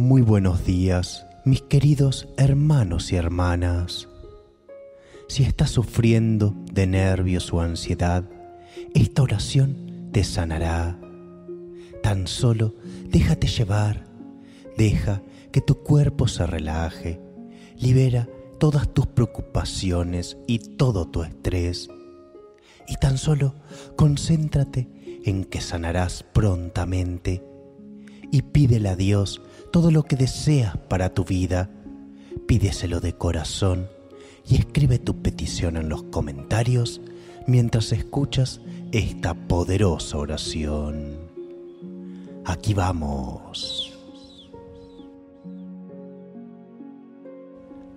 Muy buenos días, mis queridos hermanos y hermanas. Si estás sufriendo de nervios o ansiedad, esta oración te sanará. Tan solo déjate llevar, deja que tu cuerpo se relaje, libera todas tus preocupaciones y todo tu estrés. Y tan solo concéntrate en que sanarás prontamente y pídele a Dios todo lo que deseas para tu vida. Pídeselo de corazón y escribe tu petición en los comentarios mientras escuchas esta poderosa oración. Aquí vamos.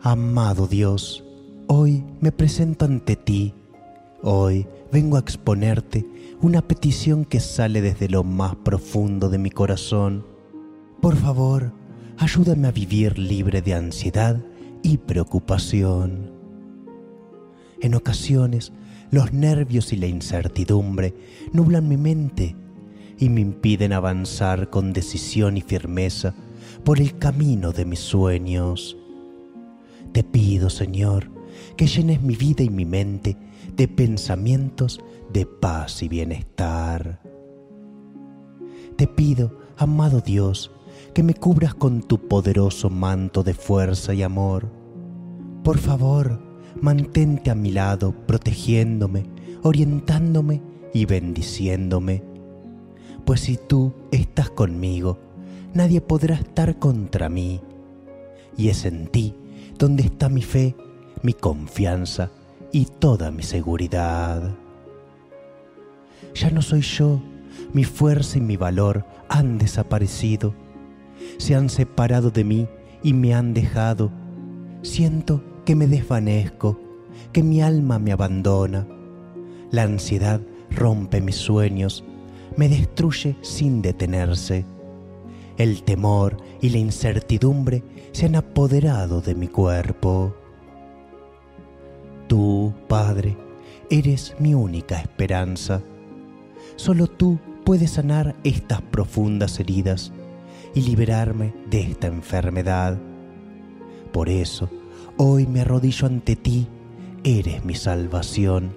Amado Dios, hoy me presento ante ti. Hoy vengo a exponerte una petición que sale desde lo más profundo de mi corazón. Por favor, ayúdame a vivir libre de ansiedad y preocupación. En ocasiones, los nervios y la incertidumbre nublan mi mente y me impiden avanzar con decisión y firmeza por el camino de mis sueños. Te pido, Señor, que llenes mi vida y mi mente de pensamientos de paz y bienestar. Te pido, amado Dios, que me cubras con tu poderoso manto de fuerza y amor. Por favor, mantente a mi lado, protegiéndome, orientándome y bendiciéndome. Pues si tú estás conmigo, nadie podrá estar contra mí. Y es en ti donde está mi fe, mi confianza y toda mi seguridad. Ya no soy yo, mi fuerza y mi valor han desaparecido, se han separado de mí y me han dejado. Siento que me desvanezco, que mi alma me abandona. La ansiedad rompe mis sueños, me destruye sin detenerse. El temor y la incertidumbre se han apoderado de mi cuerpo. Tú, Padre, eres mi única esperanza. Solo tú puedes sanar estas profundas heridas y liberarme de esta enfermedad. Por eso, hoy me arrodillo ante ti, eres mi salvación.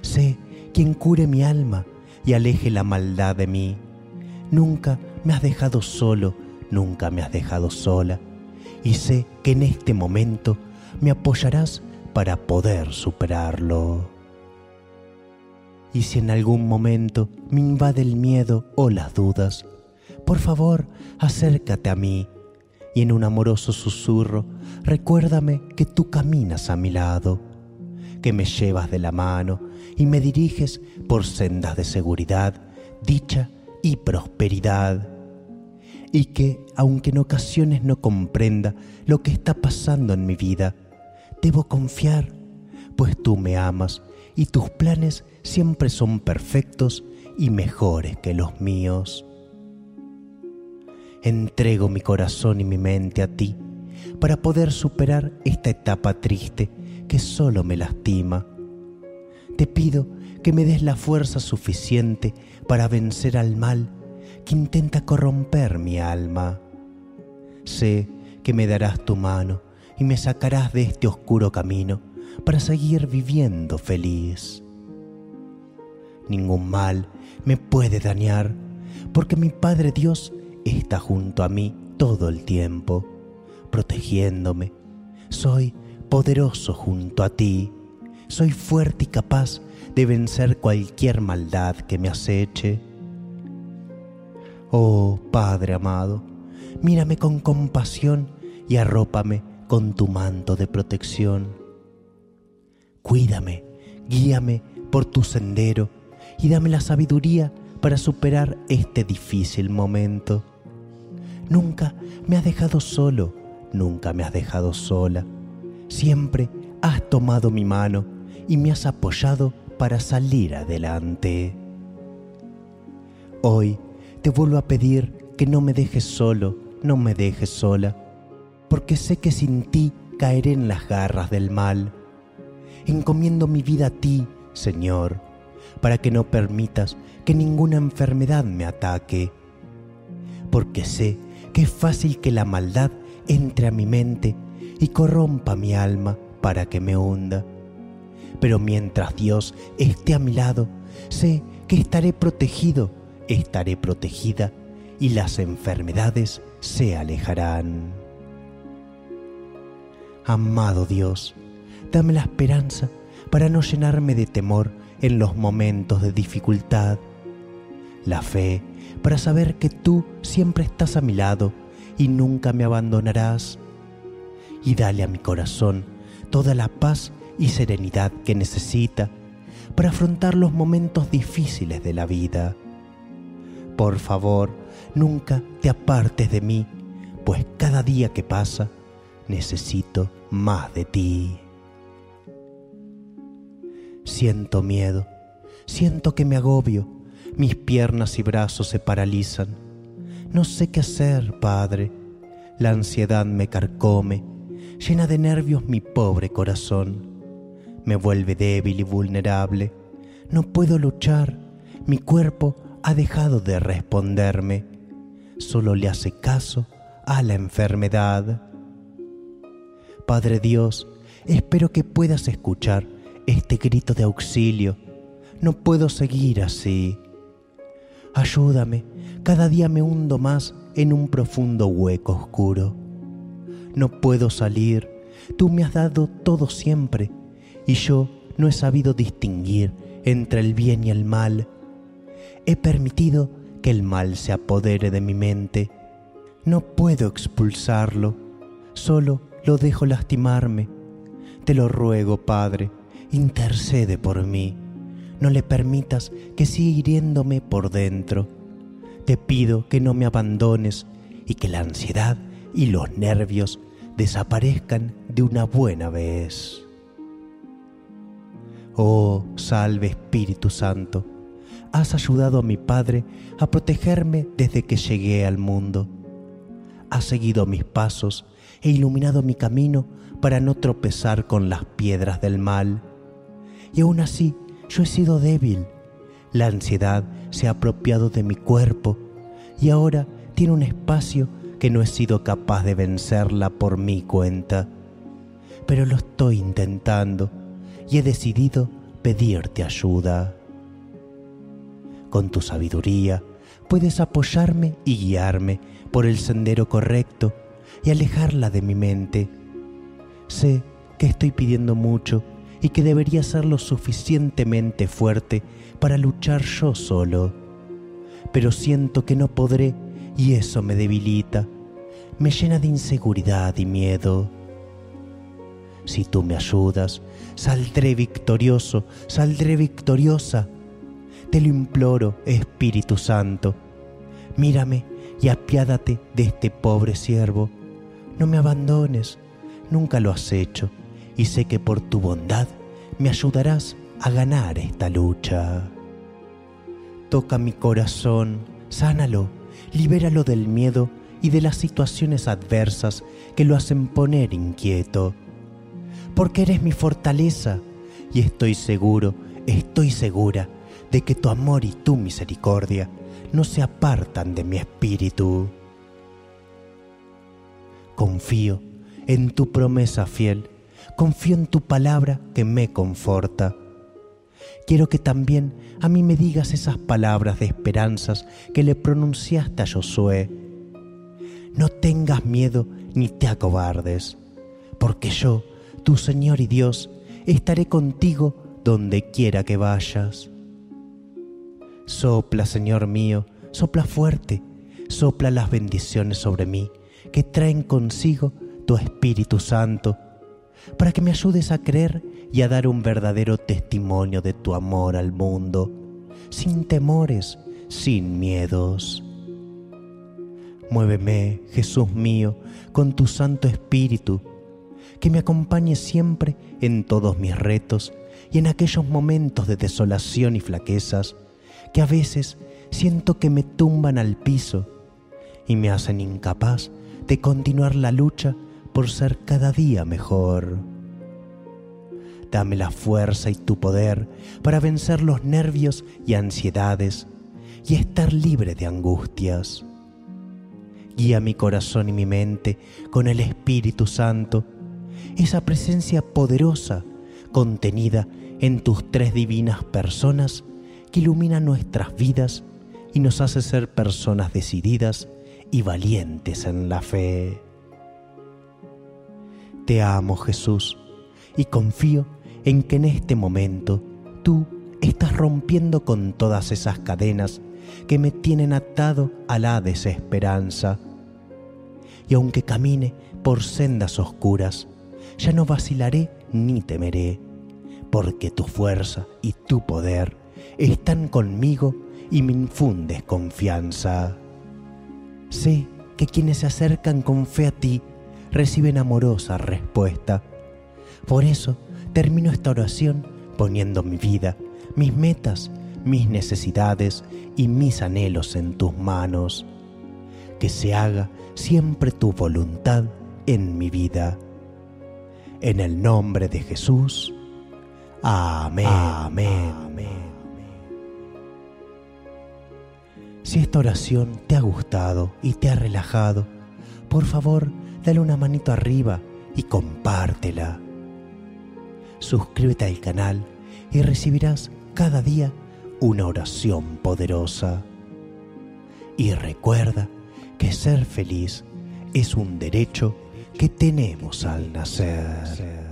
Sé quien cure mi alma y aleje la maldad de mí. Nunca me has dejado solo, nunca me has dejado sola. Y sé que en este momento me apoyarás para poder superarlo. Y si en algún momento me invade el miedo o las dudas, por favor acércate a mí y en un amoroso susurro recuérdame que tú caminas a mi lado, que me llevas de la mano y me diriges por sendas de seguridad, dicha y prosperidad. Y que, aunque en ocasiones no comprenda lo que está pasando en mi vida, debo confiar, pues tú me amas y tus planes siempre son perfectos y mejores que los míos. Entrego mi corazón y mi mente a ti para poder superar esta etapa triste que solo me lastima. Te pido que me des la fuerza suficiente para vencer al mal que intenta corromper mi alma. Sé que me darás tu mano y me sacarás de este oscuro camino para seguir viviendo feliz. Ningún mal me puede dañar, porque mi Padre Dios está junto a mí todo el tiempo, protegiéndome. Soy poderoso junto a ti. Soy fuerte y capaz de vencer cualquier maldad que me aceche. Oh Padre amado, mírame con compasión y arrópame con tu manto de protección. Cuídame, guíame por tu sendero y dame la sabiduría para superar este difícil momento. Nunca me has dejado solo, nunca me has dejado sola. Siempre has tomado mi mano y me has apoyado para salir adelante. Hoy te vuelvo a pedir que no me dejes solo, no me dejes sola, porque sé que sin ti caeré en las garras del mal. Encomiendo mi vida a ti, Señor, para que no permitas que ninguna enfermedad me ataque, porque sé es fácil que la maldad entre a mi mente y corrompa mi alma para que me hunda. Pero mientras Dios esté a mi lado, sé que estaré protegido, estaré protegida y las enfermedades se alejarán. Amado Dios, dame la esperanza para no llenarme de temor en los momentos de dificultad, la fe para saber que tú siempre estás a mi lado y nunca me abandonarás, y dale a mi corazón toda la paz y serenidad que necesita para afrontar los momentos difíciles de la vida. Por favor, nunca te apartes de mí, pues cada día que pasa necesito más de ti. Siento miedo, siento que me agobio, mis piernas y brazos se paralizan. No sé qué hacer, Padre. La ansiedad me carcome, llena de nervios mi pobre corazón. Me vuelve débil y vulnerable. No puedo luchar, mi cuerpo ha dejado de responderme. Solo le hace caso a la enfermedad. Padre Dios, espero que puedas escuchar este grito de auxilio. No puedo seguir así. Ayúdame, cada día me hundo más en un profundo hueco oscuro. No puedo salir, tú me has dado todo siempre, y yo no he sabido distinguir entre el bien y el mal. He permitido que el mal se apodere de mi mente. No puedo expulsarlo, solo lo dejo lastimarme. Te lo ruego, Padre, intercede por mí. No le permitas que siga hiriéndome por dentro. Te pido que no me abandones y que la ansiedad y los nervios desaparezcan de una buena vez. Oh, salve Espíritu Santo, has ayudado a mi Padre a protegerme desde que llegué al mundo. Has seguido mis pasos e iluminado mi camino para no tropezar con las piedras del mal. Y aún así yo he sido débil. La ansiedad se ha apropiado de mi cuerpo y ahora tiene un espacio que no he sido capaz de vencerla por mi cuenta. Pero lo estoy intentando y he decidido pedirte ayuda. Con tu sabiduría puedes apoyarme y guiarme por el sendero correcto y alejarla de mi mente. Sé que estoy pidiendo mucho y que debería ser lo suficientemente fuerte para luchar yo solo. Pero siento que no podré y eso me debilita, me llena de inseguridad y miedo. Si tú me ayudas, saldré victorioso, saldré victoriosa. Te lo imploro, Espíritu Santo. Mírame y apiádate de este pobre siervo. No me abandones, nunca lo has hecho, y sé que por tu bondad me ayudarás a ganar esta lucha. Toca mi corazón, sánalo, libéralo del miedo y de las situaciones adversas que lo hacen poner inquieto. Porque eres mi fortaleza y estoy seguro, estoy segura de que tu amor y tu misericordia no se apartan de mi espíritu. Confío en tu promesa fiel, confío en tu palabra que me conforta. Quiero que también a mí me digas esas palabras de esperanzas que le pronunciaste a Josué. no tengas miedo ni te acobardes, porque yo, tu Señor y Dios, estaré contigo donde quiera que vayas. Sopla, Señor mío, sopla fuerte, sopla las bendiciones sobre mí que traen consigo tu Espíritu Santo, para que me ayudes a creer y a dar un verdadero testimonio de tu amor al mundo, sin temores, sin miedos. Muéveme, Jesús mío, con tu Santo Espíritu, que me acompañe siempre en todos mis retos y en aquellos momentos de desolación y flaquezas que a veces siento que me tumban al piso y me hacen incapaz de continuar la lucha por ser cada día mejor. Dame la fuerza y tu poder para vencer los nervios y ansiedades y estar libre de angustias. Guía mi corazón y mi mente con el Espíritu Santo, esa presencia poderosa contenida en tus tres divinas personas que ilumina nuestras vidas y nos hace ser personas decididas y valientes en la fe. Te amo Jesús y confío en que en este momento tú estás rompiendo con todas esas cadenas que me tienen atado a la desesperanza. Y aunque camine por sendas oscuras, ya no vacilaré ni temeré, porque tu fuerza y tu poder están conmigo y me infundes confianza. Sé que quienes se acercan con fe a ti reciben amorosa respuesta. Por eso termino esta oración poniendo mi vida, mis metas, mis necesidades y mis anhelos en tus manos. Que se haga siempre tu voluntad en mi vida. En el nombre de Jesús. Amén. Amén. Amén. Si esta oración te ha gustado y te ha relajado, por favor, dale una manito arriba y compártela. Suscríbete al canal y recibirás cada día una oración poderosa. Y recuerda que ser feliz es un derecho que tenemos al nacer.